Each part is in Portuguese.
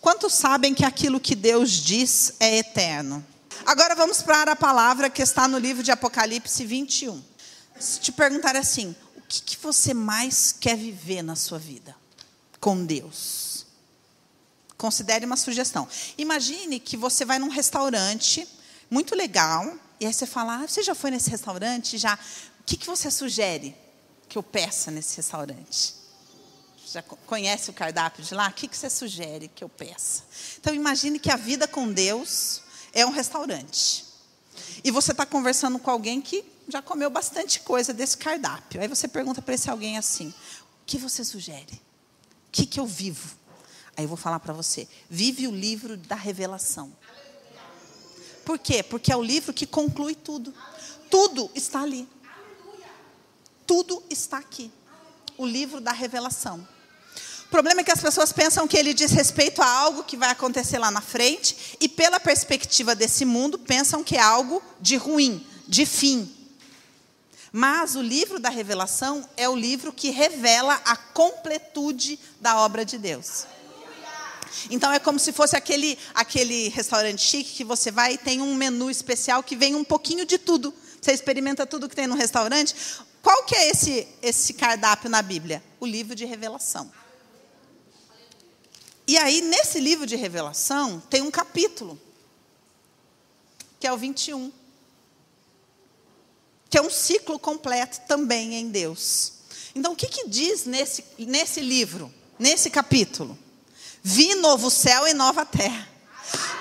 Quantos sabem que aquilo que Deus diz é eterno? Agora vamos para a palavra que está no livro de Apocalipse 21. Se te perguntar assim, o que, que você mais quer viver na sua vida com Deus? Considere uma sugestão. Imagine que você vai num restaurante muito legal, e aí você fala, ah, você já foi nesse restaurante? Já. O que, que você sugere que eu peça nesse restaurante? Já conhece o cardápio de lá? O que, você sugere que eu peça? Então imagine que a vida com Deus é um restaurante. E você está conversando com alguém que já comeu bastante coisa desse cardápio. Aí você pergunta para esse alguém assim: o que você sugere? O que, que eu vivo? Aí eu vou falar para você: vive o livro da revelação. Por quê? Porque é o livro que conclui tudo. Tudo está ali. Tudo está aqui. O livro da revelação. O problema é que as pessoas pensam que ele diz respeito a algo que vai acontecer lá na frente, e pela perspectiva desse mundo, pensam que é algo de ruim, de fim. Mas o livro da revelação é o livro que revela a completude da obra de Deus. Então é como se fosse aquele, aquele restaurante chique que você vai e tem um menu especial que vem um pouquinho de tudo. Você experimenta tudo que tem no restaurante. Qual que é esse, esse cardápio na Bíblia? O livro de revelação. E aí, nesse livro de revelação, tem um capítulo, que é o 21, que é um ciclo completo também em Deus. Então, o que, que diz nesse, nesse livro, nesse capítulo? Vi novo céu e nova terra.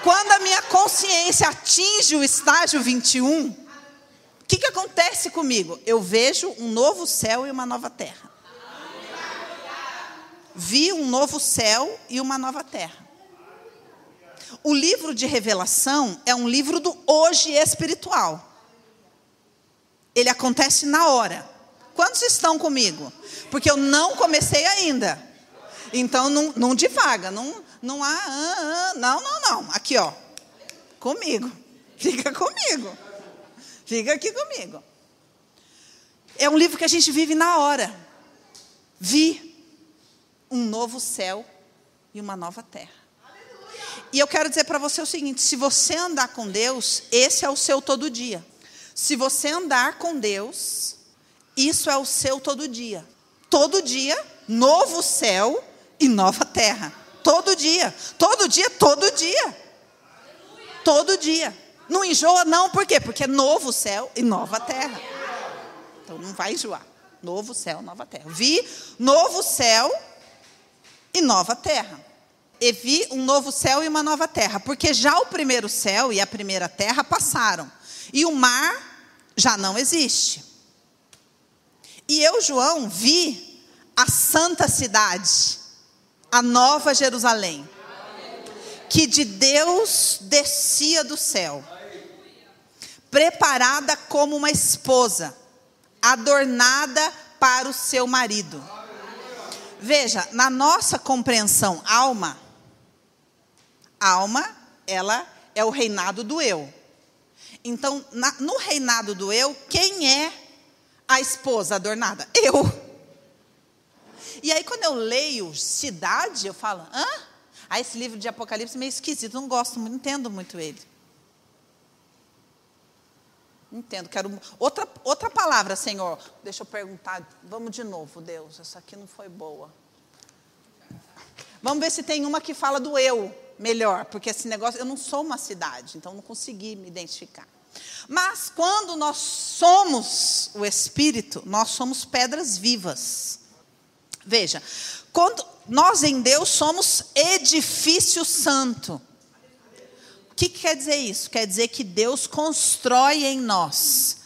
Quando a minha consciência atinge o estágio 21, o que, que acontece comigo? Eu vejo um novo céu e uma nova terra vi um novo céu e uma nova terra. O livro de Revelação é um livro do hoje espiritual. Ele acontece na hora. Quantos estão comigo? Porque eu não comecei ainda. Então não, não divaga, não, não há, ah, ah, não, não, não. Aqui ó, comigo. Fica comigo. Fica aqui comigo. É um livro que a gente vive na hora. Vi um novo céu e uma nova terra. E eu quero dizer para você o seguinte: se você andar com Deus, esse é o seu todo dia. Se você andar com Deus, isso é o seu todo dia. Todo dia, novo céu e nova terra. Todo dia, todo dia, todo dia. Todo dia. Não enjoa, não, por quê? Porque é novo céu e nova terra. Então não vai enjoar. Novo céu, nova terra. Vi novo céu e nova terra. E vi um novo céu e uma nova terra, porque já o primeiro céu e a primeira terra passaram, e o mar já não existe. E eu, João, vi a santa cidade, a nova Jerusalém, que de Deus descia do céu, preparada como uma esposa, adornada para o seu marido. Veja, na nossa compreensão alma, alma, ela é o reinado do eu. Então, na, no reinado do eu, quem é a esposa adornada? Eu. E aí, quando eu leio cidade, eu falo, hã? Ah, esse livro de Apocalipse é meio esquisito, não gosto, não entendo muito ele. Entendo, quero outra, outra palavra, Senhor. Deixa eu perguntar, vamos de novo, Deus, essa aqui não foi boa. Vamos ver se tem uma que fala do eu melhor, porque esse negócio, eu não sou uma cidade, então não consegui me identificar. Mas quando nós somos o Espírito, nós somos pedras vivas. Veja, quando nós em Deus somos edifício santo que, que quer dizer isso? Quer dizer que Deus constrói em nós.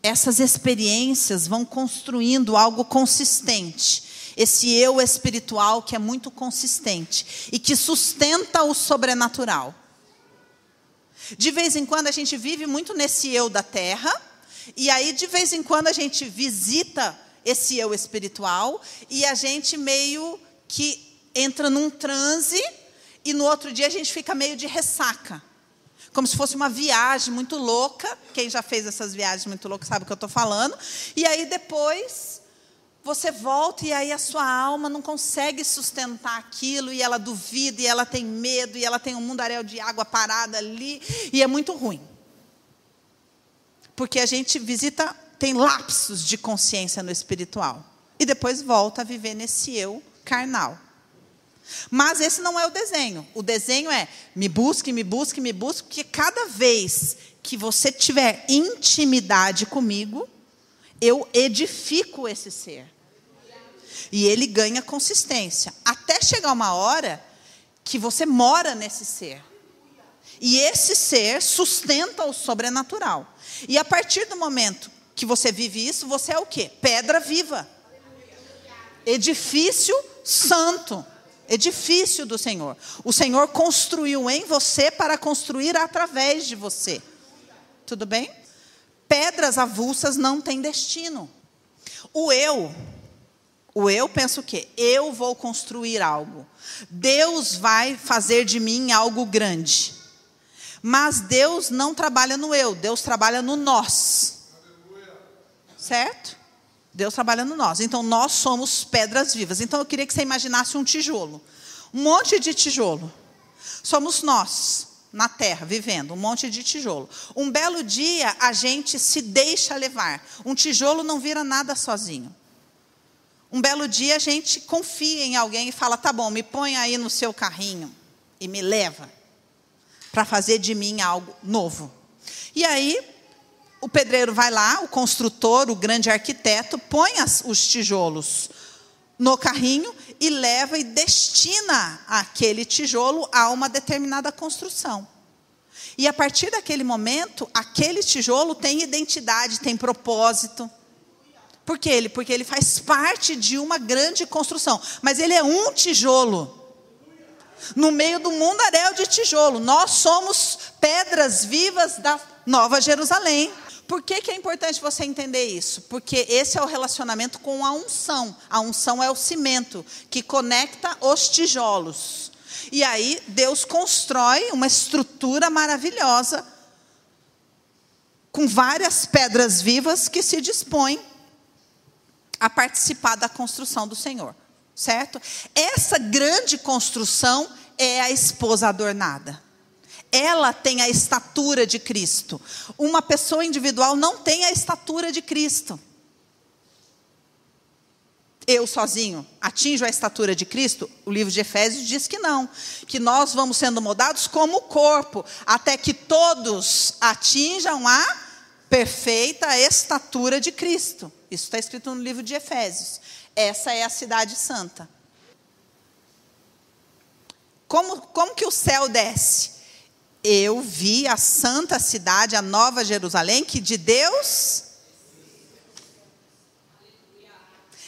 Essas experiências vão construindo algo consistente. Esse eu espiritual que é muito consistente e que sustenta o sobrenatural. De vez em quando a gente vive muito nesse eu da terra, e aí de vez em quando a gente visita esse eu espiritual e a gente meio que entra num transe e no outro dia a gente fica meio de ressaca. Como se fosse uma viagem muito louca. Quem já fez essas viagens muito loucas sabe o que eu estou falando. E aí depois você volta e aí a sua alma não consegue sustentar aquilo e ela duvida e ela tem medo e ela tem um mundaréu de água parada ali e é muito ruim. Porque a gente visita, tem lapsos de consciência no espiritual e depois volta a viver nesse eu carnal. Mas esse não é o desenho. O desenho é me busque, me busque, me busque, porque cada vez que você tiver intimidade comigo, eu edifico esse ser. E ele ganha consistência. Até chegar uma hora que você mora nesse ser. E esse ser sustenta o sobrenatural. E a partir do momento que você vive isso, você é o quê? Pedra viva. Edifício santo. Edifício do Senhor. O Senhor construiu em você para construir através de você. Tudo bem? Pedras avulsas não têm destino. O eu, o eu pensa o quê? Eu vou construir algo. Deus vai fazer de mim algo grande. Mas Deus não trabalha no eu, Deus trabalha no nós. Certo? Deus trabalha no nós. Então nós somos pedras vivas. Então eu queria que você imaginasse um tijolo. Um monte de tijolo. Somos nós na terra, vivendo, um monte de tijolo. Um belo dia a gente se deixa levar. Um tijolo não vira nada sozinho. Um belo dia a gente confia em alguém e fala: tá bom, me põe aí no seu carrinho e me leva para fazer de mim algo novo. E aí o pedreiro vai lá, o construtor, o grande arquiteto, põe as, os tijolos no carrinho e leva e destina aquele tijolo a uma determinada construção. E a partir daquele momento, aquele tijolo tem identidade, tem propósito. Por que ele? Porque ele faz parte de uma grande construção. Mas ele é um tijolo. No meio do mundaréu de tijolo. Nós somos pedras vivas da Nova Jerusalém. Por que, que é importante você entender isso? Porque esse é o relacionamento com a unção. A unção é o cimento que conecta os tijolos. E aí Deus constrói uma estrutura maravilhosa com várias pedras vivas que se dispõem a participar da construção do Senhor, certo? Essa grande construção é a esposa adornada ela tem a estatura de Cristo. Uma pessoa individual não tem a estatura de Cristo. Eu sozinho atinjo a estatura de Cristo? O livro de Efésios diz que não, que nós vamos sendo moldados como corpo, até que todos atinjam a perfeita estatura de Cristo. Isso está escrito no livro de Efésios. Essa é a cidade santa. Como, como que o céu desce? Eu vi a santa cidade, a nova Jerusalém, que de Deus.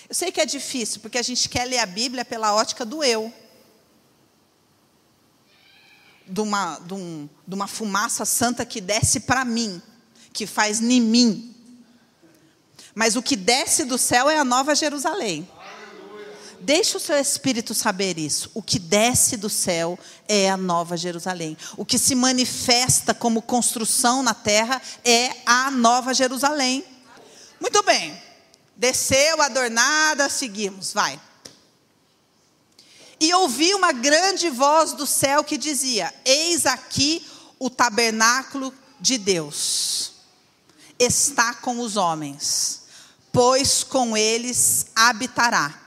Eu sei que é difícil, porque a gente quer ler a Bíblia pela ótica do eu. De uma, de, um, de uma fumaça santa que desce para mim, que faz em mim. Mas o que desce do céu é a nova Jerusalém. Deixa o seu espírito saber isso. O que desce do céu é a nova Jerusalém. O que se manifesta como construção na terra é a nova Jerusalém. Muito bem. Desceu adornada, seguimos, vai. E ouvi uma grande voz do céu que dizia: Eis aqui o tabernáculo de Deus. Está com os homens, pois com eles habitará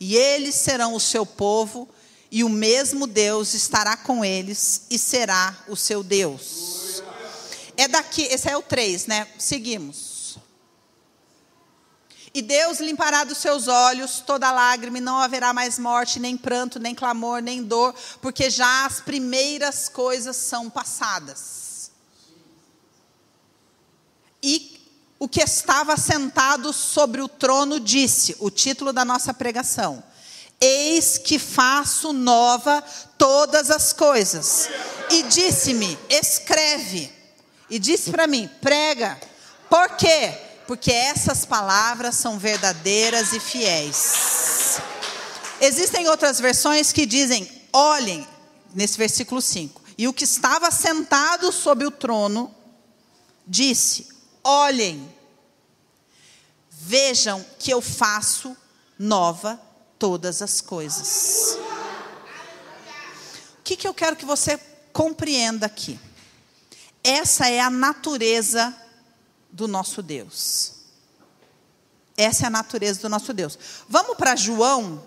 e eles serão o seu povo, e o mesmo Deus estará com eles e será o seu Deus. É daqui, esse é o 3, né? Seguimos. E Deus limpará dos seus olhos toda lágrima, e não haverá mais morte, nem pranto, nem clamor, nem dor, porque já as primeiras coisas são passadas. E o que estava sentado sobre o trono disse, o título da nossa pregação: Eis que faço nova todas as coisas. E disse-me: Escreve. E disse para mim: Prega. Por quê? Porque essas palavras são verdadeiras e fiéis. Existem outras versões que dizem: Olhem, nesse versículo 5. E o que estava sentado sobre o trono disse: olhem, vejam que eu faço nova todas as coisas. O que, que eu quero que você compreenda aqui? Essa é a natureza do nosso Deus. Essa é a natureza do nosso Deus. Vamos para João,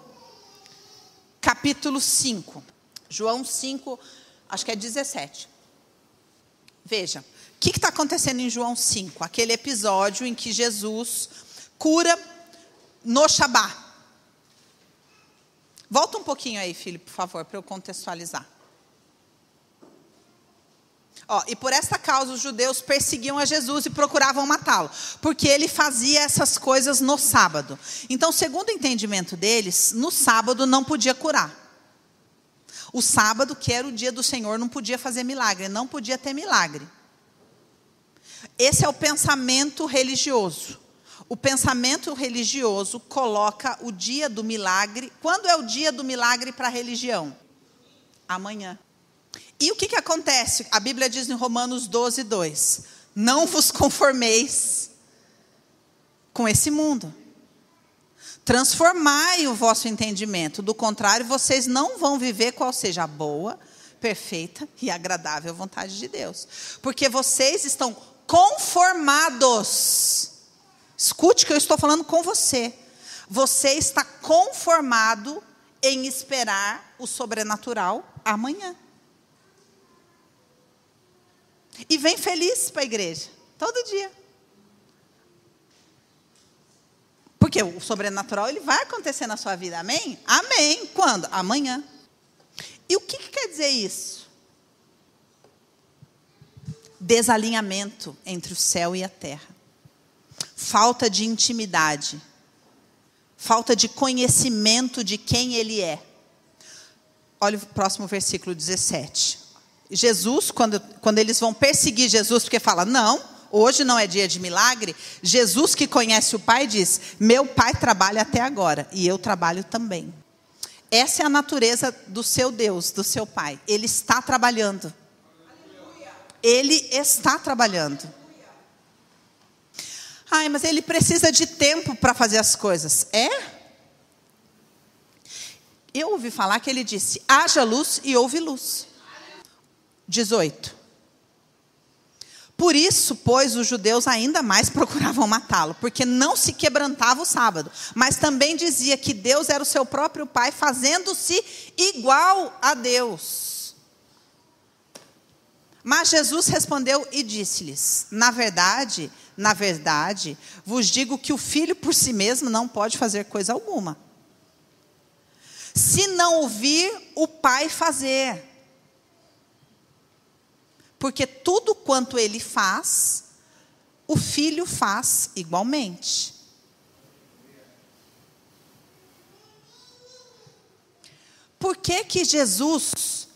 capítulo 5. João 5, acho que é 17. Veja, que está acontecendo em João 5? Aquele episódio em que Jesus cura no Shabá. Volta um pouquinho aí, filho, por favor, para eu contextualizar. Ó, e por essa causa os judeus perseguiam a Jesus e procuravam matá-lo, porque ele fazia essas coisas no sábado. Então, segundo o entendimento deles, no sábado não podia curar. O sábado, que era o dia do Senhor, não podia fazer milagre, não podia ter milagre. Esse é o pensamento religioso. O pensamento religioso coloca o dia do milagre. Quando é o dia do milagre para a religião? Amanhã. E o que, que acontece? A Bíblia diz em Romanos 12, 2: Não vos conformeis com esse mundo. Transformai o vosso entendimento, do contrário, vocês não vão viver qual seja a boa, perfeita e agradável vontade de Deus. Porque vocês estão conformados. Escute que eu estou falando com você. Você está conformado em esperar o sobrenatural amanhã. E vem feliz para a igreja, todo dia. Porque o sobrenatural ele vai acontecer na sua vida, amém? Amém. Quando? Amanhã. E o que, que quer dizer isso? Desalinhamento entre o céu e a terra. Falta de intimidade. Falta de conhecimento de quem ele é. Olha o próximo versículo 17. Jesus, quando, quando eles vão perseguir Jesus, porque fala, não, hoje não é dia de milagre, Jesus que conhece o Pai diz: Meu Pai trabalha até agora e eu trabalho também. Essa é a natureza do seu Deus, do seu Pai. Ele está trabalhando. Ele está trabalhando. Ai, mas ele precisa de tempo para fazer as coisas. É? Eu ouvi falar que ele disse: haja luz e houve luz. 18. Por isso, pois, os judeus ainda mais procuravam matá-lo, porque não se quebrantava o sábado, mas também dizia que Deus era o seu próprio Pai, fazendo-se igual a Deus. Mas Jesus respondeu e disse-lhes: Na verdade, na verdade, vos digo que o filho por si mesmo não pode fazer coisa alguma, se não ouvir o Pai fazer porque tudo quanto ele faz, o filho faz igualmente. Por que que Jesus,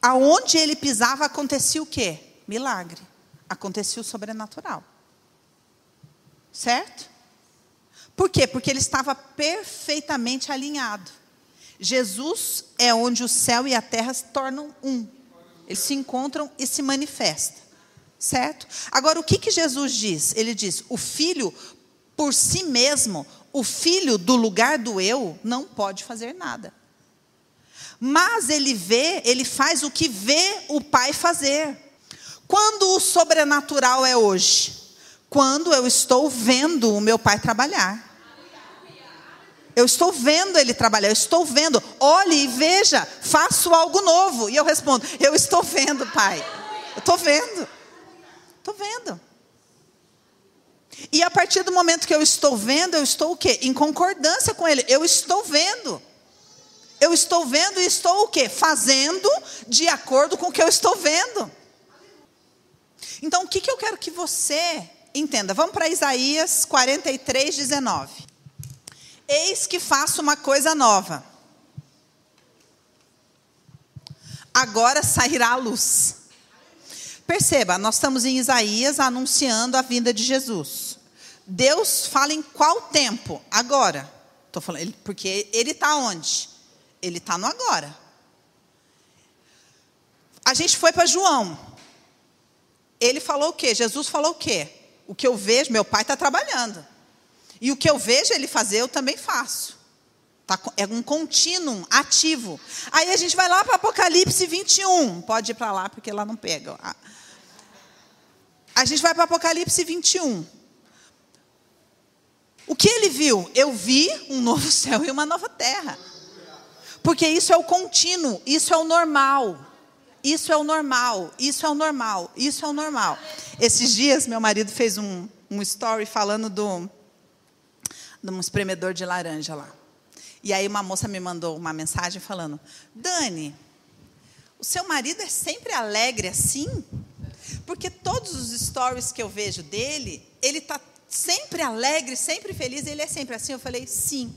aonde ele pisava, acontecia o quê? Milagre. Acontecia o sobrenatural. Certo? Por quê? Porque ele estava perfeitamente alinhado. Jesus é onde o céu e a terra se tornam um. Eles se encontram e se manifestam. Certo? Agora, o que, que Jesus diz? Ele diz: o filho, por si mesmo, o filho do lugar do eu, não pode fazer nada. Mas ele vê, ele faz o que vê o pai fazer. Quando o sobrenatural é hoje? Quando eu estou vendo o meu pai trabalhar. Eu estou vendo ele trabalhar, eu estou vendo. Olhe e veja, faço algo novo. E eu respondo: Eu estou vendo, pai. Eu estou vendo. Estou vendo. E a partir do momento que eu estou vendo, eu estou o quê? Em concordância com ele. Eu estou vendo. Eu estou vendo e estou o quê? Fazendo de acordo com o que eu estou vendo. Então, o que, que eu quero que você entenda? Vamos para Isaías 43, 19. Eis que faço uma coisa nova. Agora sairá a luz. Perceba, nós estamos em Isaías anunciando a vinda de Jesus. Deus fala em qual tempo? Agora. Tô falando, porque ele está onde? Ele está no agora. A gente foi para João. Ele falou o quê? Jesus falou o quê? O que eu vejo, meu pai está trabalhando. E o que eu vejo ele fazer, eu também faço. Tá, é um contínuo ativo. Aí a gente vai lá para Apocalipse 21. Pode ir para lá, porque lá não pega. A gente vai para Apocalipse 21. O que ele viu? Eu vi um novo céu e uma nova terra. Porque isso é o contínuo, isso é o normal. Isso é o normal, isso é o normal, isso é o normal. Esses dias, meu marido fez um, um story falando do, de um espremedor de laranja lá. E aí uma moça me mandou uma mensagem falando: Dani, o seu marido é sempre alegre assim? Porque todos os stories que eu vejo dele, ele está sempre alegre, sempre feliz, ele é sempre assim. Eu falei: sim.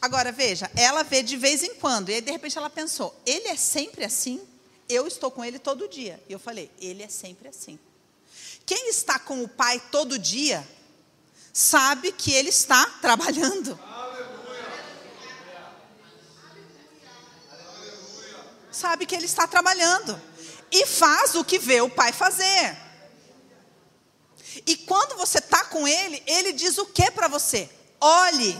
Agora veja, ela vê de vez em quando, e aí de repente ela pensou: ele é sempre assim? Eu estou com ele todo dia. E eu falei: ele é sempre assim. Quem está com o pai todo dia, sabe que ele está trabalhando. sabe que ele está trabalhando e faz o que vê o pai fazer. E quando você está com ele, ele diz o que para você? Olhe,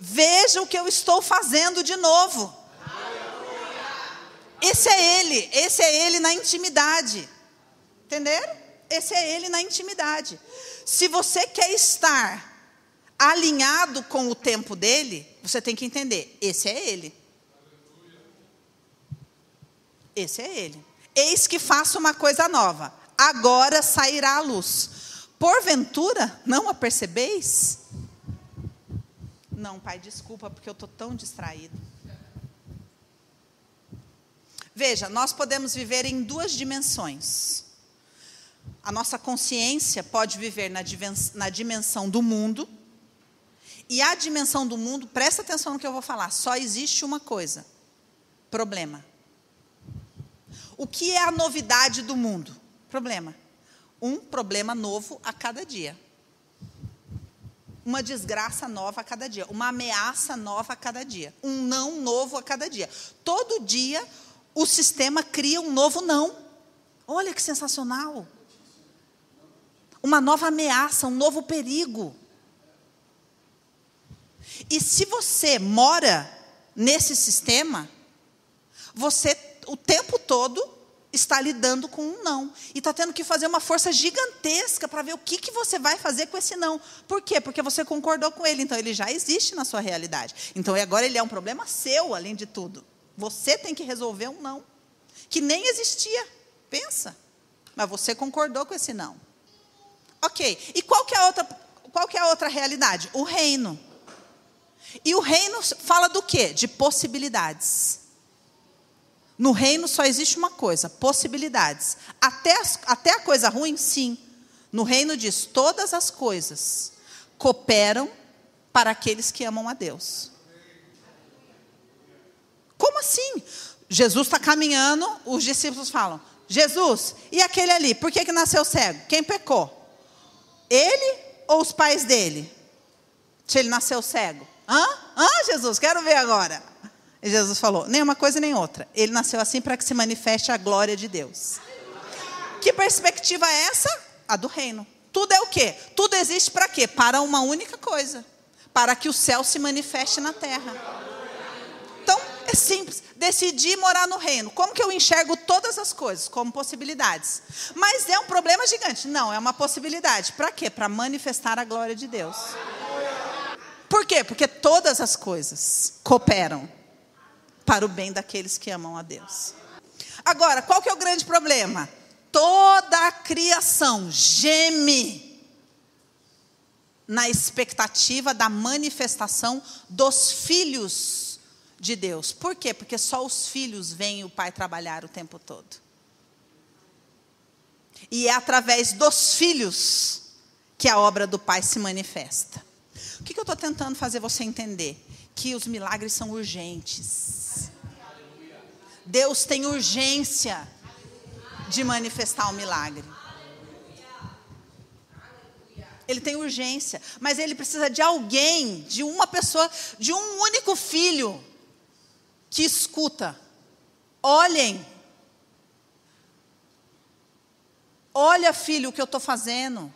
veja o que eu estou fazendo de novo. Esse é ele, esse é ele na intimidade. Entenderam? Esse é ele na intimidade. Se você quer estar alinhado com o tempo dele, você tem que entender: esse é ele. Esse é ele. Eis que faço uma coisa nova. Agora sairá a luz. Porventura, não a percebeis? Não, pai, desculpa, porque eu estou tão distraído. Veja, nós podemos viver em duas dimensões. A nossa consciência pode viver na dimensão do mundo. E a dimensão do mundo, presta atenção no que eu vou falar, só existe uma coisa: problema. O que é a novidade do mundo? Problema. Um problema novo a cada dia. Uma desgraça nova a cada dia. Uma ameaça nova a cada dia. Um não novo a cada dia. Todo dia o sistema cria um novo não. Olha que sensacional. Uma nova ameaça, um novo perigo. E se você mora nesse sistema, você o tempo todo está lidando com um não. E está tendo que fazer uma força gigantesca para ver o que, que você vai fazer com esse não. Por quê? Porque você concordou com ele. Então, ele já existe na sua realidade. Então, agora ele é um problema seu, além de tudo. Você tem que resolver um não. Que nem existia. Pensa. Mas você concordou com esse não. Ok. E qual que é a outra, qual que é a outra realidade? O reino. E o reino fala do quê? De possibilidades. No reino só existe uma coisa: possibilidades. Até, as, até a coisa ruim, sim. No reino diz: todas as coisas cooperam para aqueles que amam a Deus. Como assim? Jesus está caminhando, os discípulos falam: Jesus, e aquele ali, por que, que nasceu cego? Quem pecou? Ele ou os pais dele? Se ele nasceu cego? Hã? Hã, Jesus? Quero ver agora. E Jesus falou: nem uma coisa nem outra. Ele nasceu assim para que se manifeste a glória de Deus. Que perspectiva é essa? A do reino. Tudo é o quê? Tudo existe para quê? Para uma única coisa: para que o céu se manifeste na terra. Então, é simples. Decidi morar no reino. Como que eu enxergo todas as coisas? Como possibilidades. Mas é um problema gigante. Não, é uma possibilidade. Para quê? Para manifestar a glória de Deus. Por quê? Porque todas as coisas cooperam para o bem daqueles que amam a Deus. Agora, qual que é o grande problema? Toda a criação geme na expectativa da manifestação dos filhos de Deus. Por quê? Porque só os filhos veem o pai trabalhar o tempo todo. E é através dos filhos que a obra do pai se manifesta. O que, que eu estou tentando fazer você entender? Que os milagres são urgentes Deus tem urgência de manifestar o um milagre. Ele tem urgência, mas ele precisa de alguém, de uma pessoa, de um único filho que escuta. Olhem. Olha, filho, o que eu estou fazendo.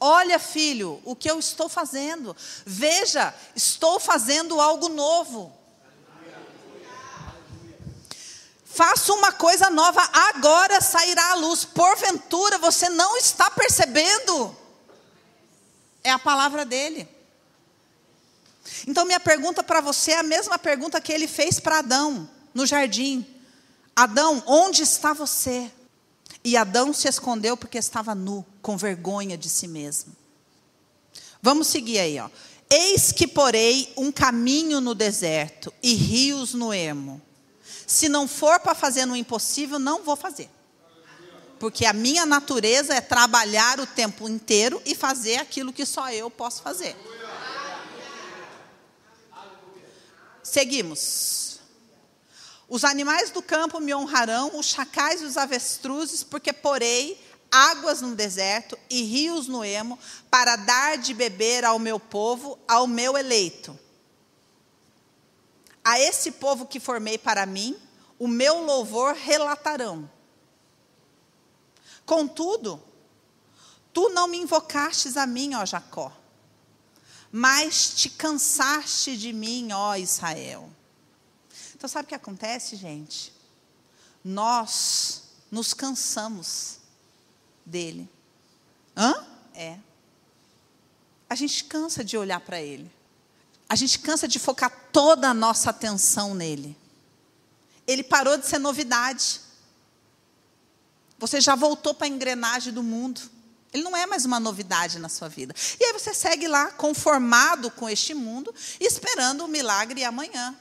Olha, filho, o que eu estou fazendo. Veja, estou fazendo algo novo. Faço uma coisa nova, agora sairá a luz. Porventura você não está percebendo? É a palavra dele. Então, minha pergunta para você é a mesma pergunta que ele fez para Adão no jardim: Adão, onde está você? E Adão se escondeu porque estava nu, com vergonha de si mesmo. Vamos seguir aí, ó. Eis que porei um caminho no deserto e rios no ermo se não for para fazer no impossível, não vou fazer. Porque a minha natureza é trabalhar o tempo inteiro e fazer aquilo que só eu posso fazer. Seguimos. Os animais do campo me honrarão, os chacais e os avestruzes, porque porei águas no deserto e rios no emo, para dar de beber ao meu povo, ao meu eleito. A esse povo que formei para mim, o meu louvor relatarão. Contudo, tu não me invocastes a mim, ó Jacó, mas te cansaste de mim, ó Israel. Então, sabe o que acontece, gente? Nós nos cansamos dele. Hã? É. A gente cansa de olhar para ele. A gente cansa de focar toda a nossa atenção nele. Ele parou de ser novidade. Você já voltou para a engrenagem do mundo. Ele não é mais uma novidade na sua vida. E aí você segue lá, conformado com este mundo, esperando o milagre amanhã.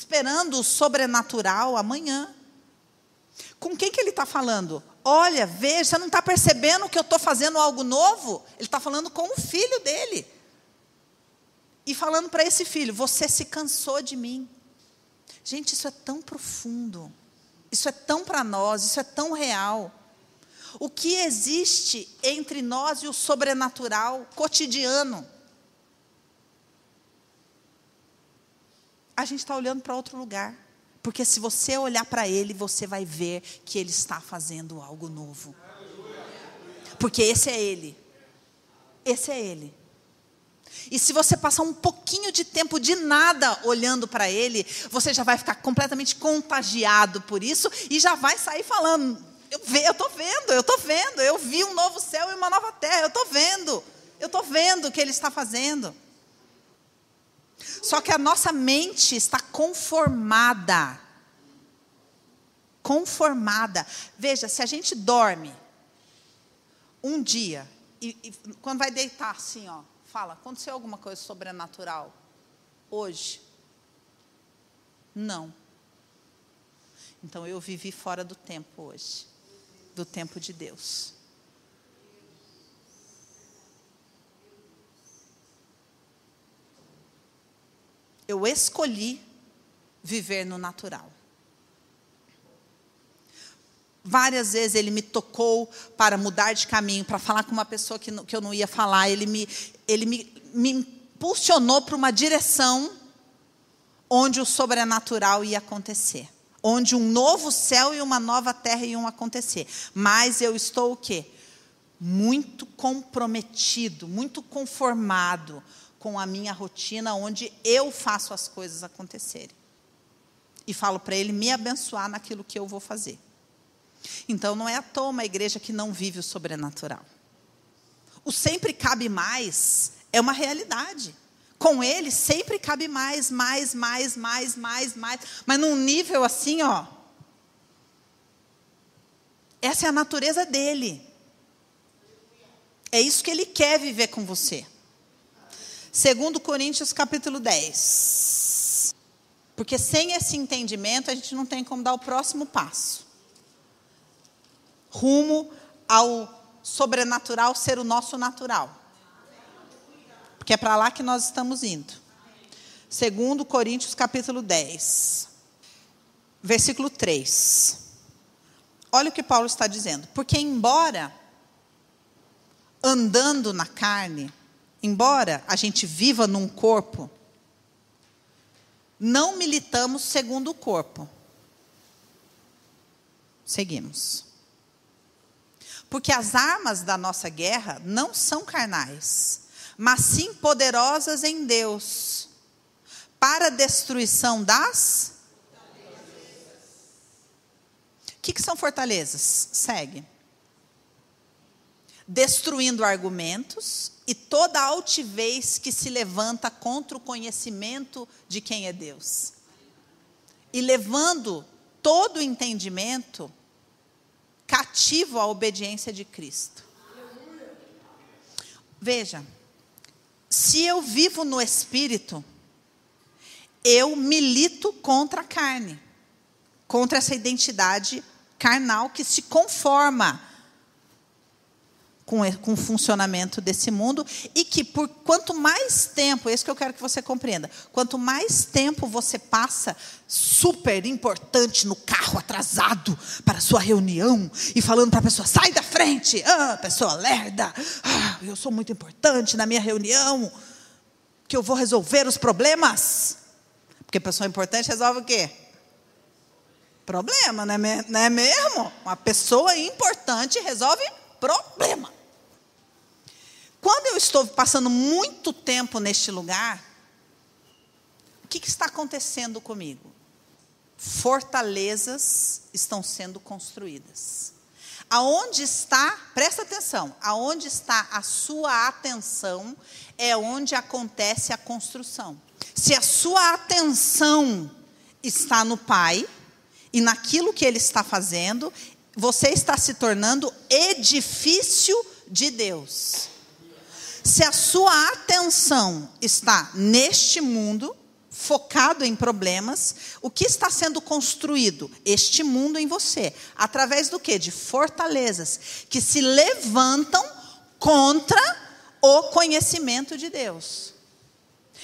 Esperando o sobrenatural amanhã. Com quem que ele está falando? Olha, veja, você não está percebendo que eu estou fazendo algo novo? Ele está falando com o filho dele e falando para esse filho: Você se cansou de mim. Gente, isso é tão profundo, isso é tão para nós, isso é tão real. O que existe entre nós e o sobrenatural cotidiano? A gente está olhando para outro lugar. Porque se você olhar para ele, você vai ver que ele está fazendo algo novo. Porque esse é ele. Esse é ele. E se você passar um pouquinho de tempo de nada olhando para ele, você já vai ficar completamente contagiado por isso e já vai sair falando: Eu estou vendo, eu estou vendo, eu vi um novo céu e uma nova terra, eu estou vendo, eu estou vendo o que ele está fazendo. Só que a nossa mente está conformada. Conformada. Veja, se a gente dorme um dia, e, e quando vai deitar assim, ó, Fala, aconteceu alguma coisa sobrenatural hoje? Não. Então eu vivi fora do tempo hoje, do tempo de Deus. Eu escolhi viver no natural. Várias vezes ele me tocou para mudar de caminho, para falar com uma pessoa que, que eu não ia falar. Ele me, ele me, me impulsionou para uma direção onde o sobrenatural ia acontecer. Onde um novo céu e uma nova terra iam acontecer. Mas eu estou o quê? Muito comprometido, muito conformado com a minha rotina, onde eu faço as coisas acontecerem. E falo para ele me abençoar naquilo que eu vou fazer. Então não é à toa uma igreja que não vive o sobrenatural. O sempre cabe mais é uma realidade. Com ele sempre cabe mais, mais, mais, mais, mais, mais, mas num nível assim, ó. Essa é a natureza dele. É isso que ele quer viver com você. Segundo Coríntios capítulo 10. Porque sem esse entendimento a gente não tem como dar o próximo passo rumo ao sobrenatural ser o nosso natural. Porque é para lá que nós estamos indo. Segundo Coríntios capítulo 10, versículo 3. Olha o que Paulo está dizendo. Porque embora andando na carne, embora a gente viva num corpo, não militamos segundo o corpo. Seguimos. Porque as armas da nossa guerra não são carnais, mas sim poderosas em Deus, para a destruição das. O que, que são fortalezas? Segue. Destruindo argumentos e toda altivez que se levanta contra o conhecimento de quem é Deus. E levando todo o entendimento cativo à obediência de Cristo. Veja, se eu vivo no espírito, eu milito contra a carne, contra essa identidade carnal que se conforma com, com o funcionamento desse mundo e que por quanto mais tempo, é isso que eu quero que você compreenda, quanto mais tempo você passa super importante no carro atrasado para a sua reunião e falando para a pessoa, sai da frente, ah, pessoa lerda, ah, eu sou muito importante na minha reunião, que eu vou resolver os problemas. Porque pessoa importante resolve o quê? Problema, não é, não é mesmo? Uma pessoa importante resolve problema. Quando eu estou passando muito tempo neste lugar, o que, que está acontecendo comigo? Fortalezas estão sendo construídas. Aonde está, presta atenção, aonde está a sua atenção é onde acontece a construção. Se a sua atenção está no Pai e naquilo que Ele está fazendo, você está se tornando edifício de Deus. Se a sua atenção está neste mundo, focado em problemas, o que está sendo construído? Este mundo em você, através do que? De fortalezas que se levantam contra o conhecimento de Deus.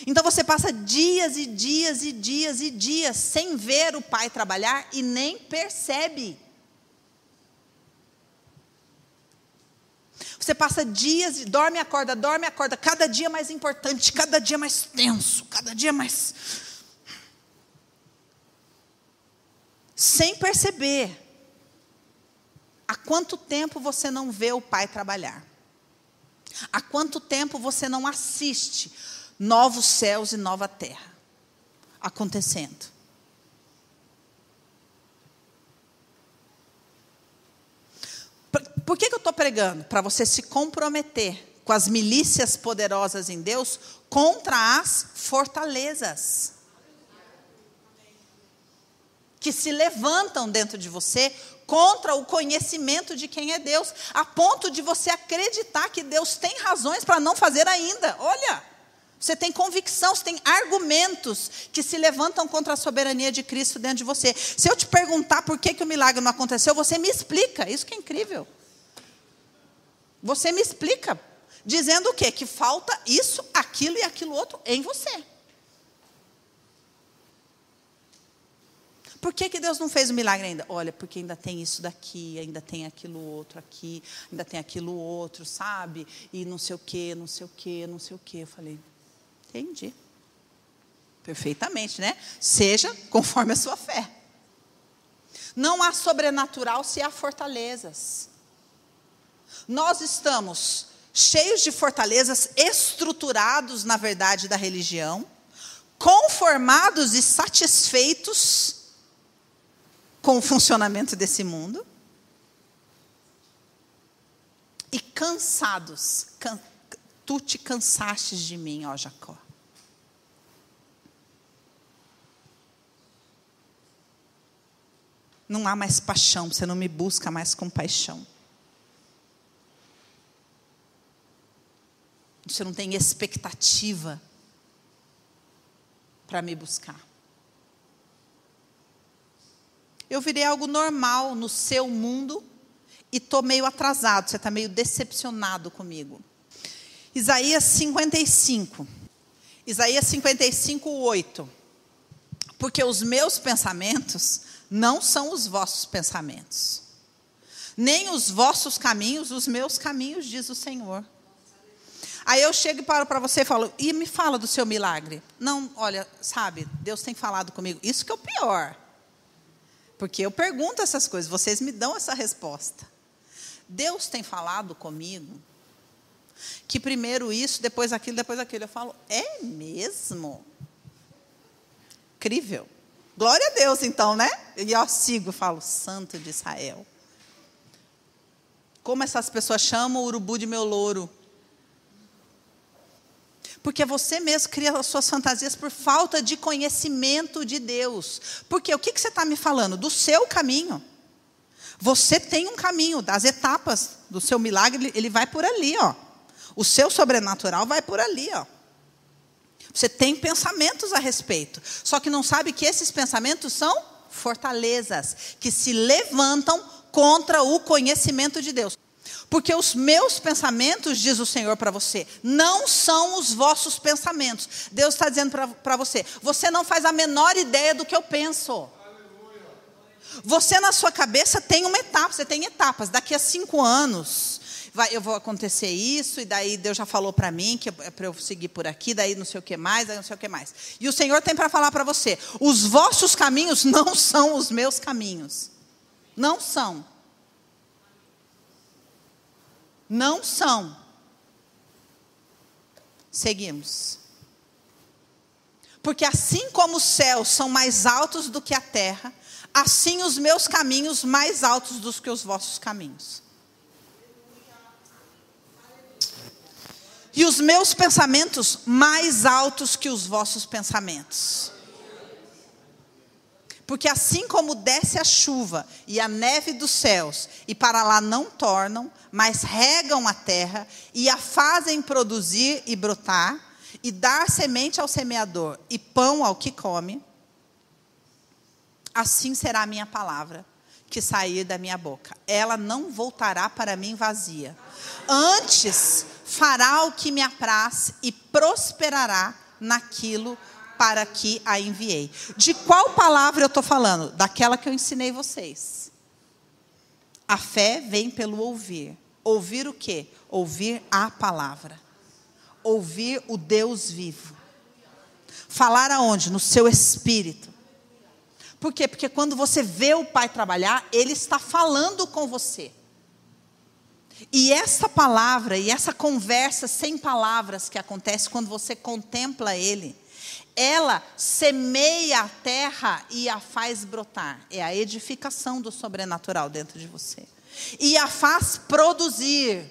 Então você passa dias e dias e dias e dias sem ver o pai trabalhar e nem percebe. Você passa dias, dorme e acorda, dorme acorda, cada dia mais importante, cada dia mais tenso, cada dia mais. Sem perceber. Há quanto tempo você não vê o pai trabalhar? Há quanto tempo você não assiste novos céus e nova terra acontecendo? Por que, que eu estou pregando? Para você se comprometer com as milícias poderosas em Deus contra as fortalezas que se levantam dentro de você contra o conhecimento de quem é Deus, a ponto de você acreditar que Deus tem razões para não fazer ainda. Olha, você tem convicção, você tem argumentos que se levantam contra a soberania de Cristo dentro de você. Se eu te perguntar por que, que o milagre não aconteceu, você me explica. Isso que é incrível. Você me explica, dizendo o quê? Que falta isso, aquilo e aquilo outro em você. Por que, que Deus não fez o milagre ainda? Olha, porque ainda tem isso daqui, ainda tem aquilo outro aqui, ainda tem aquilo outro, sabe? E não sei o quê, não sei o quê, não sei o quê. Eu falei, entendi. Perfeitamente, né? Seja conforme a sua fé. Não há sobrenatural se há fortalezas. Nós estamos cheios de fortalezas, estruturados na verdade da religião, conformados e satisfeitos com o funcionamento desse mundo e cansados. Can, tu te cansastes de mim, ó Jacó. Não há mais paixão, você não me busca mais com paixão. Você não tem expectativa para me buscar. Eu virei algo normal no seu mundo e estou meio atrasado, você está meio decepcionado comigo. Isaías 55. Isaías 55, 8. Porque os meus pensamentos não são os vossos pensamentos, nem os vossos caminhos, os meus caminhos, diz o Senhor. Aí eu chego e paro para você e falo, e me fala do seu milagre. Não, olha, sabe, Deus tem falado comigo. Isso que é o pior. Porque eu pergunto essas coisas, vocês me dão essa resposta. Deus tem falado comigo que primeiro isso, depois aquilo, depois aquilo. Eu falo, é mesmo? Incrível. Glória a Deus, então, né? E eu sigo, falo, Santo de Israel. Como essas pessoas chamam o urubu de meu louro? Porque você mesmo cria as suas fantasias por falta de conhecimento de Deus. Porque o que, que você está me falando? Do seu caminho. Você tem um caminho, das etapas do seu milagre, ele vai por ali, ó. O seu sobrenatural vai por ali, ó. Você tem pensamentos a respeito, só que não sabe que esses pensamentos são fortalezas que se levantam contra o conhecimento de Deus. Porque os meus pensamentos, diz o Senhor para você, não são os vossos pensamentos. Deus está dizendo para você, você não faz a menor ideia do que eu penso. Você na sua cabeça tem uma etapa, você tem etapas. Daqui a cinco anos, vai, eu vou acontecer isso, e daí Deus já falou para mim que é para eu seguir por aqui, daí não sei o que mais, daí não sei o que mais. E o Senhor tem para falar para você: os vossos caminhos não são os meus caminhos. Não são. Não são. Seguimos. Porque assim como os céus são mais altos do que a terra, assim os meus caminhos mais altos do que os vossos caminhos. E os meus pensamentos mais altos que os vossos pensamentos. Porque assim como desce a chuva e a neve dos céus, e para lá não tornam, mas regam a terra e a fazem produzir e brotar, e dar semente ao semeador e pão ao que come, assim será a minha palavra que sair da minha boca. Ela não voltará para mim vazia. Antes fará o que me apraz e prosperará naquilo que para que a enviei. De qual palavra eu estou falando? Daquela que eu ensinei vocês. A fé vem pelo ouvir. Ouvir o quê? Ouvir a palavra. Ouvir o Deus vivo. Falar aonde? No seu espírito. Por quê? Porque quando você vê o Pai trabalhar, Ele está falando com você. E essa palavra e essa conversa sem palavras que acontece quando você contempla Ele, ela semeia a terra e a faz brotar. É a edificação do sobrenatural dentro de você. E a faz produzir.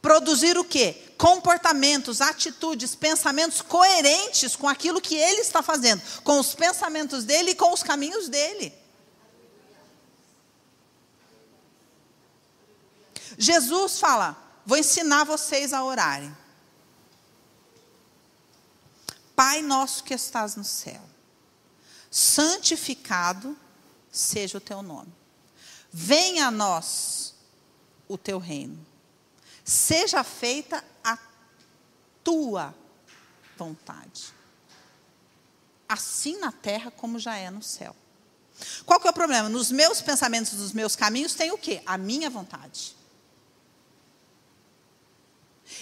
Produzir o quê? Comportamentos, atitudes, pensamentos coerentes com aquilo que ele está fazendo, com os pensamentos dele e com os caminhos dele. Jesus fala: Vou ensinar vocês a orarem. Pai nosso que estás no céu, santificado seja o teu nome. Venha a nós o teu reino. Seja feita a tua vontade. Assim na terra como já é no céu. Qual que é o problema? Nos meus pensamentos, nos meus caminhos, tem o quê? A minha vontade.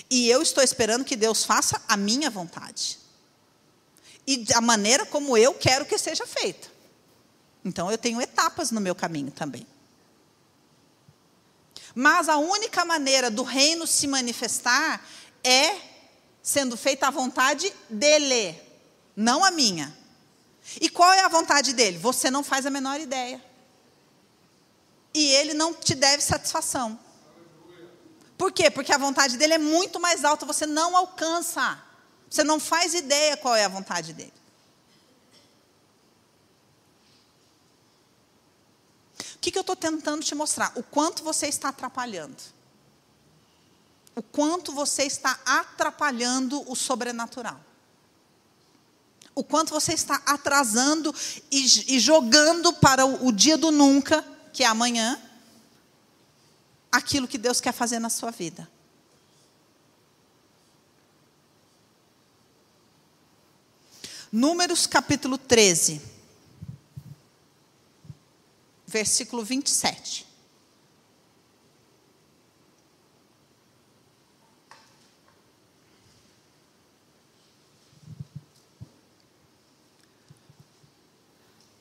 E eu estou esperando que Deus faça a minha vontade e da maneira como eu quero que seja feita. Então eu tenho etapas no meu caminho também. Mas a única maneira do reino se manifestar é sendo feita a vontade dele, não a minha. E qual é a vontade dele? Você não faz a menor ideia. E ele não te deve satisfação. Por quê? Porque a vontade dele é muito mais alta, você não alcança. Você não faz ideia qual é a vontade dele. O que, que eu estou tentando te mostrar? O quanto você está atrapalhando. O quanto você está atrapalhando o sobrenatural. O quanto você está atrasando e, e jogando para o, o dia do nunca, que é amanhã, aquilo que Deus quer fazer na sua vida. Números capítulo 13, versículo 27.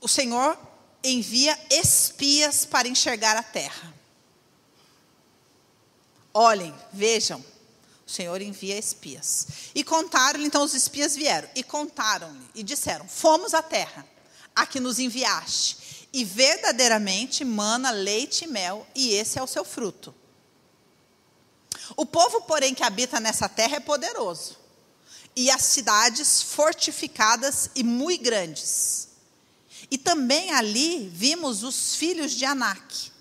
O Senhor envia espias para enxergar a terra. Olhem, vejam, o Senhor envia espias. E contaram-lhe, então os espias vieram e contaram-lhe e disseram: Fomos à terra, a que nos enviaste, e verdadeiramente mana leite e mel, e esse é o seu fruto. O povo, porém, que habita nessa terra é poderoso, e as cidades fortificadas e muito grandes. E também ali vimos os filhos de Anak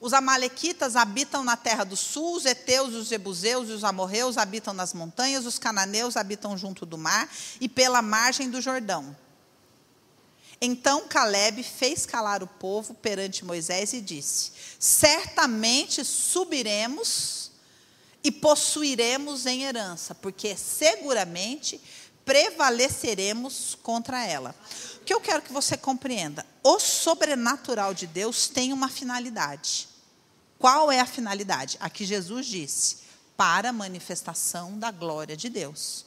os amalequitas habitam na terra do sul, os heteus, os jebuseus e os amorreus habitam nas montanhas, os cananeus habitam junto do mar e pela margem do Jordão. Então Caleb fez calar o povo perante Moisés e disse: Certamente subiremos e possuiremos em herança, porque seguramente prevaleceremos contra ela. O que eu quero que você compreenda: o sobrenatural de Deus tem uma finalidade. Qual é a finalidade? A que Jesus disse: para a manifestação da glória de Deus.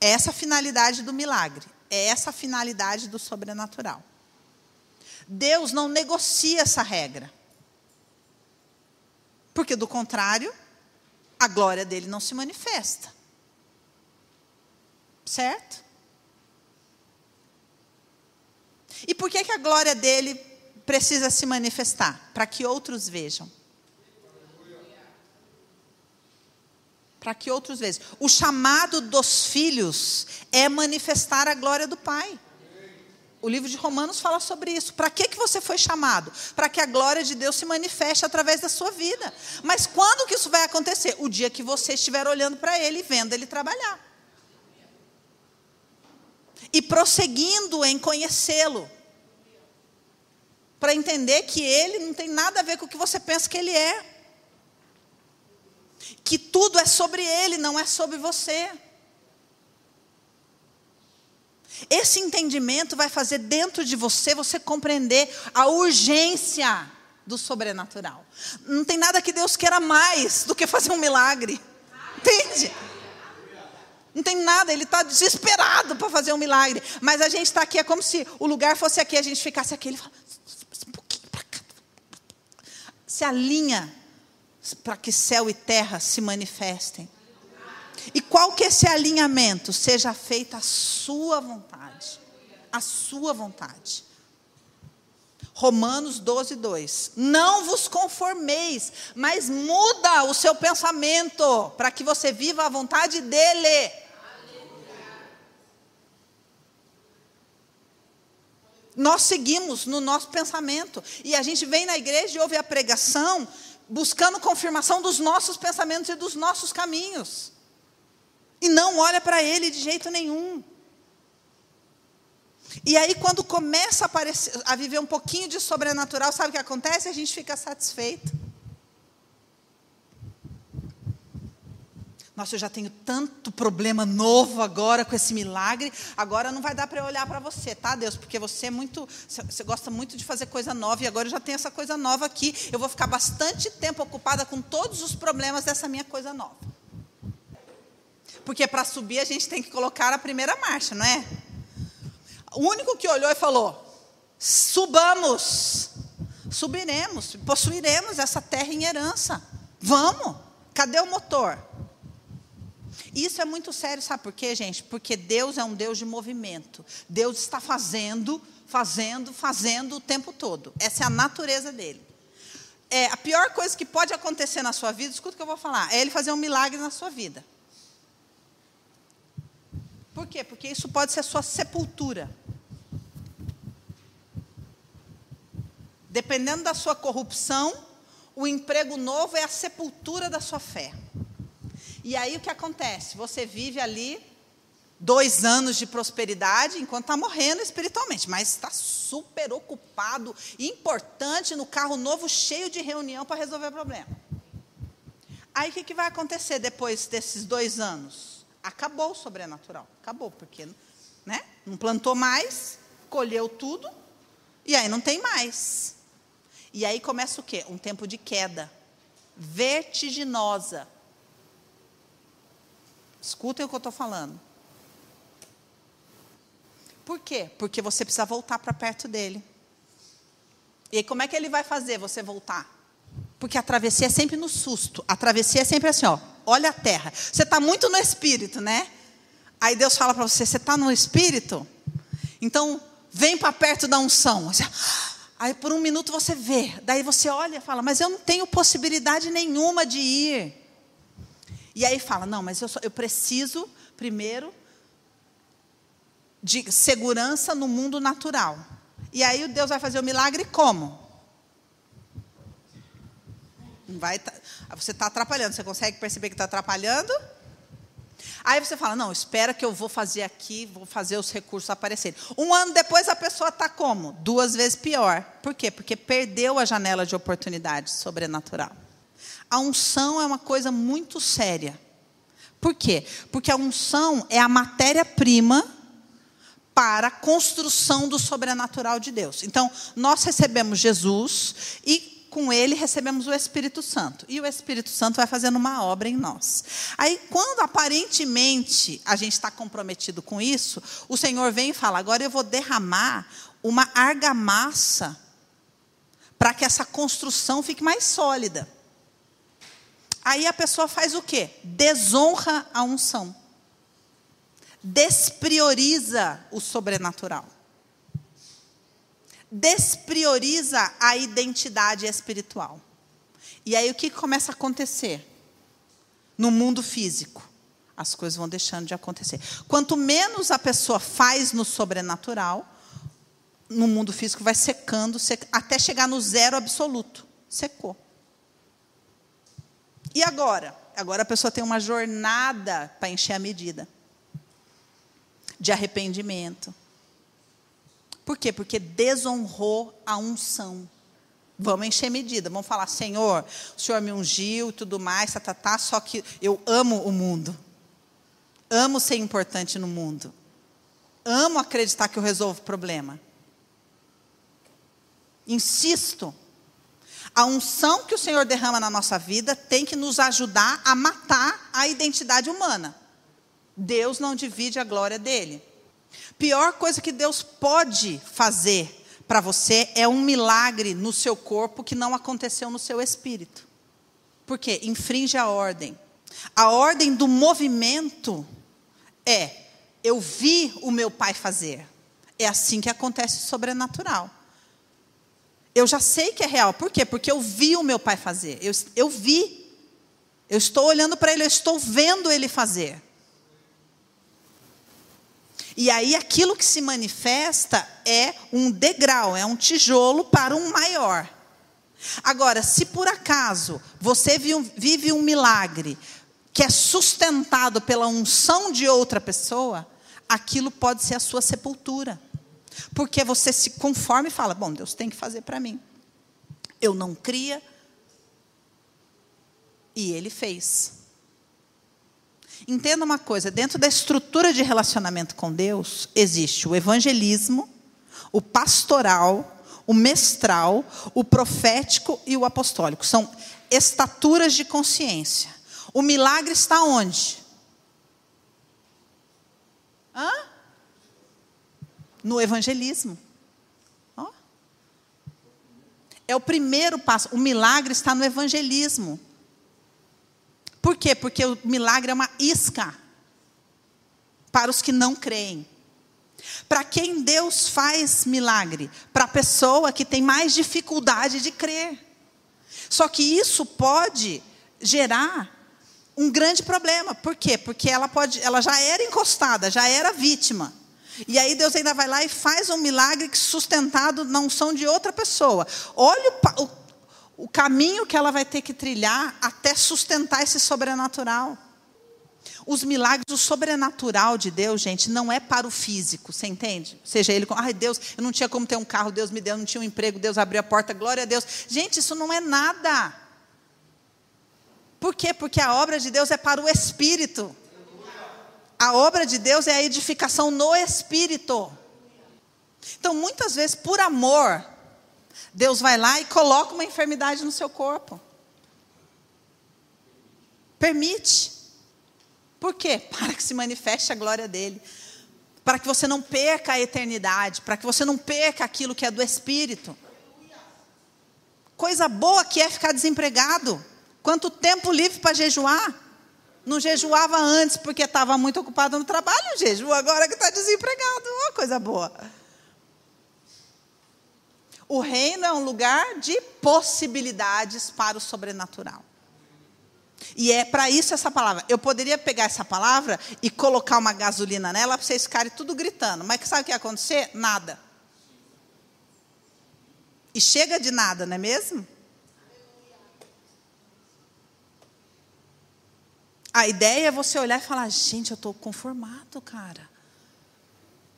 É essa finalidade do milagre, é essa finalidade do sobrenatural. Deus não negocia essa regra. Porque, do contrário, a glória dele não se manifesta. Certo? E por que, que a glória dele precisa se manifestar? Para que outros vejam. Para que outros vejam. O chamado dos filhos é manifestar a glória do Pai. O livro de Romanos fala sobre isso. Para que, que você foi chamado? Para que a glória de Deus se manifeste através da sua vida. Mas quando que isso vai acontecer? O dia que você estiver olhando para Ele e vendo Ele trabalhar e prosseguindo em conhecê-lo. Para entender que ele não tem nada a ver com o que você pensa que ele é. Que tudo é sobre ele, não é sobre você. Esse entendimento vai fazer dentro de você você compreender a urgência do sobrenatural. Não tem nada que Deus queira mais do que fazer um milagre. Entende? Não tem nada, ele está desesperado para fazer um milagre. Mas a gente está aqui, é como se o lugar fosse aqui, a gente ficasse aqui. Ele fala, um pouquinho para cá. Se alinha para que céu e terra se manifestem. E qual que é esse alinhamento? Seja feita a sua vontade. A sua vontade. Romanos 12, 2. Não vos conformeis, mas muda o seu pensamento para que você viva a vontade dele. Nós seguimos no nosso pensamento. E a gente vem na igreja e ouve a pregação buscando confirmação dos nossos pensamentos e dos nossos caminhos. E não olha para ele de jeito nenhum. E aí, quando começa a, aparecer, a viver um pouquinho de sobrenatural, sabe o que acontece? A gente fica satisfeito. Nossa, eu já tenho tanto problema novo agora com esse milagre. Agora não vai dar para eu olhar para você, tá, Deus? Porque você é muito, você gosta muito de fazer coisa nova e agora eu já tenho essa coisa nova aqui. Eu vou ficar bastante tempo ocupada com todos os problemas dessa minha coisa nova. Porque para subir a gente tem que colocar a primeira marcha, não é? O único que olhou e falou: subamos, subiremos, possuiremos essa terra em herança. Vamos. Cadê o motor? Isso é muito sério, sabe por quê, gente? Porque Deus é um Deus de movimento. Deus está fazendo, fazendo, fazendo o tempo todo. Essa é a natureza dele. É, a pior coisa que pode acontecer na sua vida, escuta o que eu vou falar, é ele fazer um milagre na sua vida. Por quê? Porque isso pode ser a sua sepultura. Dependendo da sua corrupção, o emprego novo é a sepultura da sua fé. E aí o que acontece? Você vive ali dois anos de prosperidade enquanto está morrendo espiritualmente, mas está super ocupado, importante no carro novo, cheio de reunião para resolver o problema. Aí o que, que vai acontecer depois desses dois anos? Acabou o sobrenatural. Acabou, porque né, não plantou mais, colheu tudo, e aí não tem mais. E aí começa o quê? Um tempo de queda vertiginosa Escutem o que eu estou falando. Por quê? Porque você precisa voltar para perto dele. E como é que ele vai fazer você voltar? Porque a travessia é sempre no susto. A travessia é sempre assim, ó. Olha a terra. Você está muito no espírito, né? Aí Deus fala para você: você está no espírito? Então, vem para perto da unção. Aí por um minuto você vê. Daí você olha e fala: mas eu não tenho possibilidade nenhuma de ir. E aí fala: não, mas eu, só, eu preciso primeiro de segurança no mundo natural. E aí Deus vai fazer o milagre como? Vai, você está atrapalhando. Você consegue perceber que está atrapalhando? Aí você fala, não, espera que eu vou fazer aqui, vou fazer os recursos aparecerem. Um ano depois a pessoa está como? Duas vezes pior. Por quê? Porque perdeu a janela de oportunidade sobrenatural. A unção é uma coisa muito séria. Por quê? Porque a unção é a matéria-prima para a construção do sobrenatural de Deus. Então, nós recebemos Jesus e com ele recebemos o Espírito Santo. E o Espírito Santo vai fazendo uma obra em nós. Aí, quando aparentemente a gente está comprometido com isso, o Senhor vem e fala: agora eu vou derramar uma argamassa para que essa construção fique mais sólida. Aí a pessoa faz o quê? Desonra a unção. Desprioriza o sobrenatural. Desprioriza a identidade espiritual. E aí o que começa a acontecer? No mundo físico, as coisas vão deixando de acontecer. Quanto menos a pessoa faz no sobrenatural, no mundo físico vai secando, até chegar no zero absoluto. Secou. E agora? Agora a pessoa tem uma jornada para encher a medida de arrependimento. Por quê? Porque desonrou a unção. Vamos encher medida, vamos falar, Senhor, o Senhor me ungiu e tudo mais, tá, tá, tá, só que eu amo o mundo. Amo ser importante no mundo. Amo acreditar que eu resolvo o problema. Insisto a unção que o Senhor derrama na nossa vida tem que nos ajudar a matar a identidade humana. Deus não divide a glória dele. Pior coisa que Deus pode fazer para você é um milagre no seu corpo que não aconteceu no seu espírito. Por quê? Infringe a ordem. A ordem do movimento é: eu vi o meu pai fazer. É assim que acontece o sobrenatural. Eu já sei que é real. Por quê? Porque eu vi o meu pai fazer. Eu, eu vi. Eu estou olhando para ele, eu estou vendo ele fazer. E aí aquilo que se manifesta é um degrau, é um tijolo para um maior. Agora, se por acaso você vive um milagre que é sustentado pela unção de outra pessoa, aquilo pode ser a sua sepultura. Porque você se conforma e fala: bom, Deus tem que fazer para mim. Eu não cria. E ele fez. Entenda uma coisa: dentro da estrutura de relacionamento com Deus, existe o evangelismo, o pastoral, o mestral, o profético e o apostólico. São estaturas de consciência. O milagre está onde? Hã? No evangelismo. Oh. É o primeiro passo. O milagre está no evangelismo. Por quê? Porque o milagre é uma isca para os que não creem. Para quem Deus faz milagre? Para a pessoa que tem mais dificuldade de crer. Só que isso pode gerar um grande problema. Por quê? Porque ela, pode, ela já era encostada, já era vítima. E aí Deus ainda vai lá e faz um milagre sustentado na unção de outra pessoa. Olha o, o, o caminho que ela vai ter que trilhar até sustentar esse sobrenatural. Os milagres, o sobrenatural de Deus, gente, não é para o físico, você entende? Seja ele, ai Deus, eu não tinha como ter um carro, Deus me deu, não tinha um emprego, Deus abriu a porta, glória a Deus. Gente, isso não é nada. Por quê? Porque a obra de Deus é para o espírito. A obra de Deus é a edificação no espírito. Então, muitas vezes, por amor, Deus vai lá e coloca uma enfermidade no seu corpo. Permite. Por quê? Para que se manifeste a glória dele. para que você não perca a eternidade, para que você não perca aquilo que é do Espírito. Coisa boa que é ficar desempregado. Quanto tempo livre para jejuar? Não jejuava antes porque estava muito ocupado no trabalho, jejua agora que está desempregado. Oh, coisa boa. O reino é um lugar de possibilidades para o sobrenatural. E é para isso essa palavra. Eu poderia pegar essa palavra e colocar uma gasolina nela para vocês ficarem tudo gritando. Mas sabe o que ia acontecer? Nada. E chega de nada, não é mesmo? A ideia é você olhar e falar: gente, eu estou conformado, cara.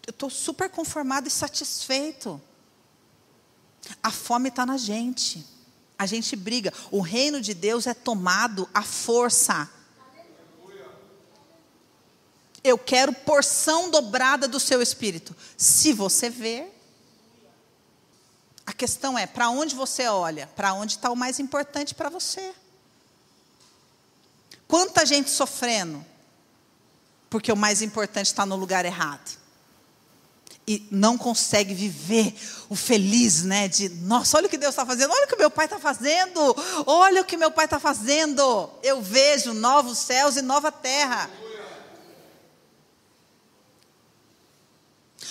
Eu estou super conformado e satisfeito. A fome está na gente. A gente briga. O reino de Deus é tomado à força. Eu quero porção dobrada do seu espírito. Se você ver, a questão é: para onde você olha? Para onde está o mais importante para você? Quanta gente sofrendo, porque o mais importante está no lugar errado e não consegue viver o feliz, né? De, nossa, olha o que Deus está fazendo, olha o que meu pai está fazendo, olha o que meu pai está fazendo. Eu vejo novos céus e nova terra.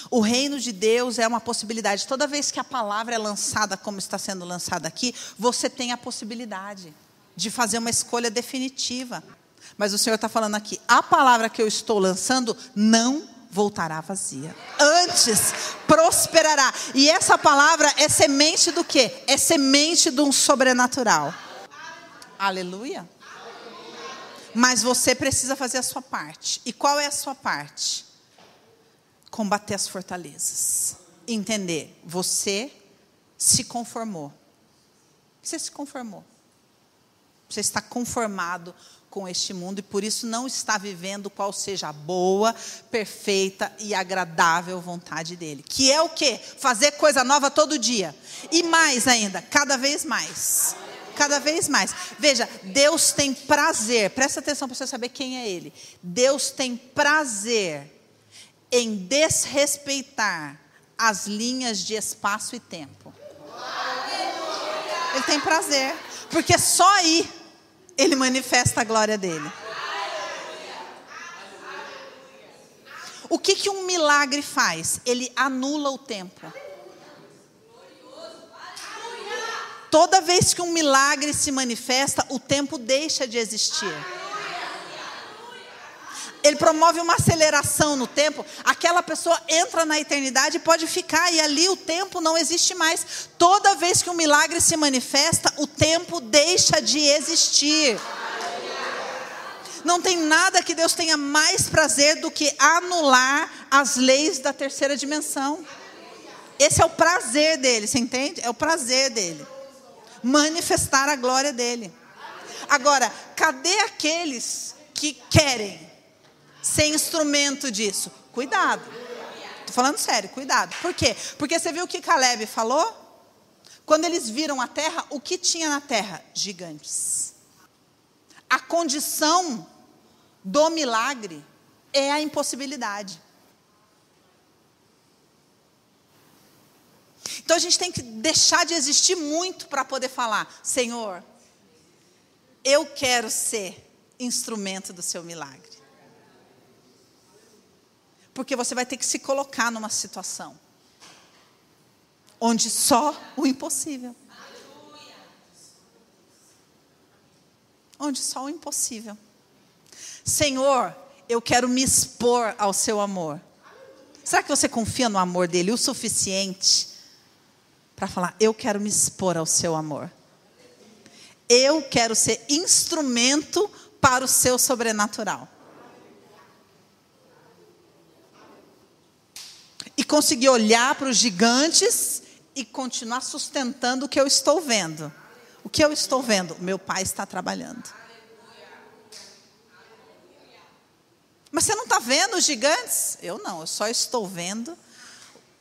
O reino de Deus é uma possibilidade. Toda vez que a palavra é lançada, como está sendo lançada aqui, você tem a possibilidade de fazer uma escolha definitiva. Mas o Senhor está falando aqui: a palavra que eu estou lançando não voltará vazia. Antes prosperará. E essa palavra é semente do quê? É semente de um sobrenatural. Aleluia. Mas você precisa fazer a sua parte. E qual é a sua parte? Combater as fortalezas. Entender, você se conformou. Você se conformou. Você está conformado com este mundo e por isso não está vivendo qual seja a boa, perfeita e agradável vontade dele. Que é o que? Fazer coisa nova todo dia. E mais ainda, cada vez mais. Cada vez mais. Veja, Deus tem prazer, presta atenção para você saber quem é Ele. Deus tem prazer em desrespeitar as linhas de espaço e tempo. Ele tem prazer, porque só aí ele manifesta a glória dele. O que, que um milagre faz? Ele anula o tempo. Toda vez que um milagre se manifesta, o tempo deixa de existir ele promove uma aceleração no tempo, aquela pessoa entra na eternidade e pode ficar, e ali o tempo não existe mais. Toda vez que um milagre se manifesta, o tempo deixa de existir. Não tem nada que Deus tenha mais prazer do que anular as leis da terceira dimensão. Esse é o prazer dele, você entende? É o prazer dele. Manifestar a glória dele. Agora, cadê aqueles que querem? Ser instrumento disso. Cuidado. Estou falando sério, cuidado. Por quê? Porque você viu o que Caleb falou? Quando eles viram a terra, o que tinha na terra? Gigantes. A condição do milagre é a impossibilidade. Então a gente tem que deixar de existir muito para poder falar: Senhor, eu quero ser instrumento do seu milagre. Porque você vai ter que se colocar numa situação onde só o impossível. Onde só o impossível. Senhor, eu quero me expor ao seu amor. Será que você confia no amor dele o suficiente para falar, eu quero me expor ao seu amor? Eu quero ser instrumento para o seu sobrenatural. E conseguir olhar para os gigantes e continuar sustentando o que eu estou vendo. O que eu estou vendo? Meu pai está trabalhando. Mas você não está vendo os gigantes? Eu não, eu só estou vendo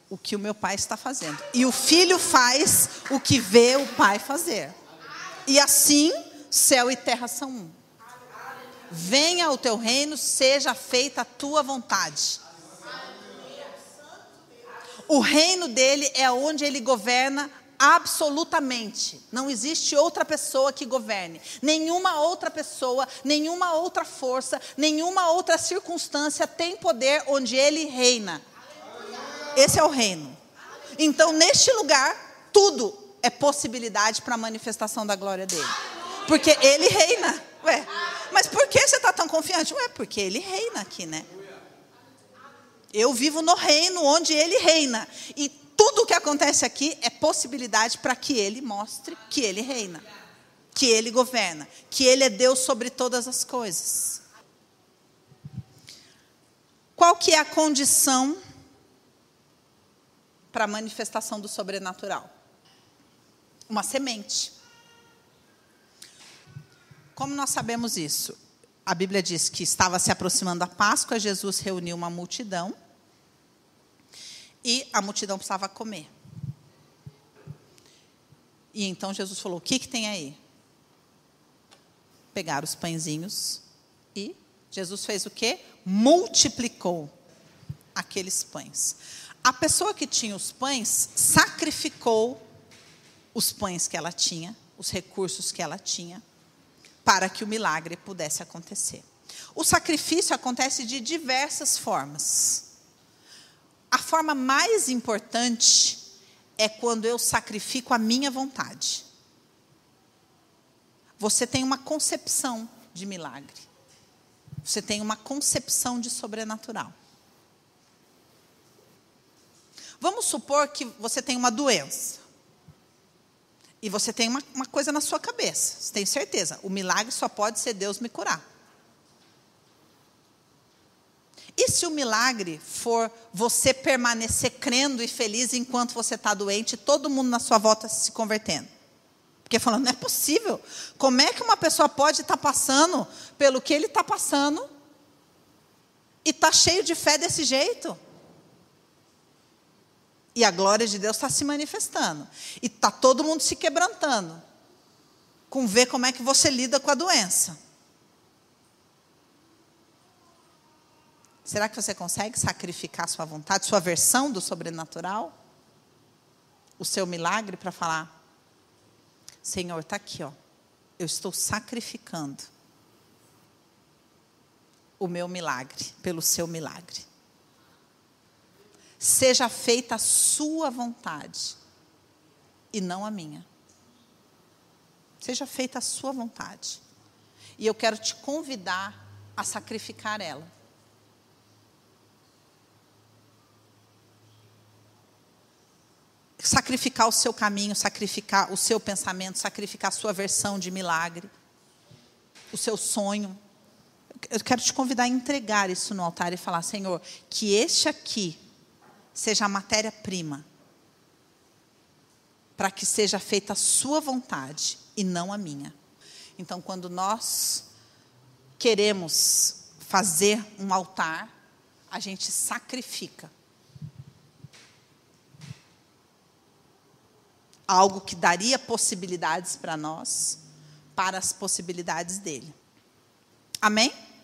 o que o meu pai está fazendo. E o filho faz o que vê o pai fazer. E assim, céu e terra são um. Venha o teu reino, seja feita a tua vontade O reino dele é onde ele governa absolutamente. Não existe outra pessoa que governe. Nenhuma outra pessoa, nenhuma outra força, nenhuma outra circunstância tem poder onde ele reina. Esse é o reino. Então, neste lugar, tudo é possibilidade para a manifestação da glória dele. Porque ele reina. Ué, mas por que você está tão confiante? Ué, porque ele reina aqui, né? Eu vivo no reino onde ele reina. E tudo o que acontece aqui é possibilidade para que ele mostre que ele reina, que ele governa, que ele é Deus sobre todas as coisas. Qual que é a condição para a manifestação do sobrenatural? Uma semente. Como nós sabemos isso? A Bíblia diz que estava se aproximando a Páscoa, Jesus reuniu uma multidão e a multidão precisava comer. E então Jesus falou: O que, que tem aí? Pegaram os pãezinhos e Jesus fez o quê? Multiplicou aqueles pães. A pessoa que tinha os pães sacrificou os pães que ela tinha, os recursos que ela tinha, para que o milagre pudesse acontecer. O sacrifício acontece de diversas formas. A forma mais importante é quando eu sacrifico a minha vontade. Você tem uma concepção de milagre. Você tem uma concepção de sobrenatural. Vamos supor que você tem uma doença. E você tem uma, uma coisa na sua cabeça. Você tem certeza. O milagre só pode ser Deus me curar. E se o milagre for você permanecer crendo e feliz enquanto você está doente, todo mundo na sua volta se convertendo? Porque falando, não é possível. Como é que uma pessoa pode estar tá passando pelo que ele está passando e está cheio de fé desse jeito? E a glória de Deus está se manifestando. E está todo mundo se quebrantando. Com ver como é que você lida com a doença. Será que você consegue sacrificar sua vontade, sua versão do sobrenatural? O seu milagre para falar: Senhor, está aqui, ó. Eu estou sacrificando o meu milagre pelo seu milagre. Seja feita a sua vontade e não a minha. Seja feita a sua vontade. E eu quero te convidar a sacrificar ela. Sacrificar o seu caminho, sacrificar o seu pensamento, sacrificar a sua versão de milagre, o seu sonho. Eu quero te convidar a entregar isso no altar e falar: Senhor, que este aqui seja a matéria-prima para que seja feita a sua vontade e não a minha. Então, quando nós queremos fazer um altar, a gente sacrifica algo que daria possibilidades para nós, para as possibilidades dele. Amém?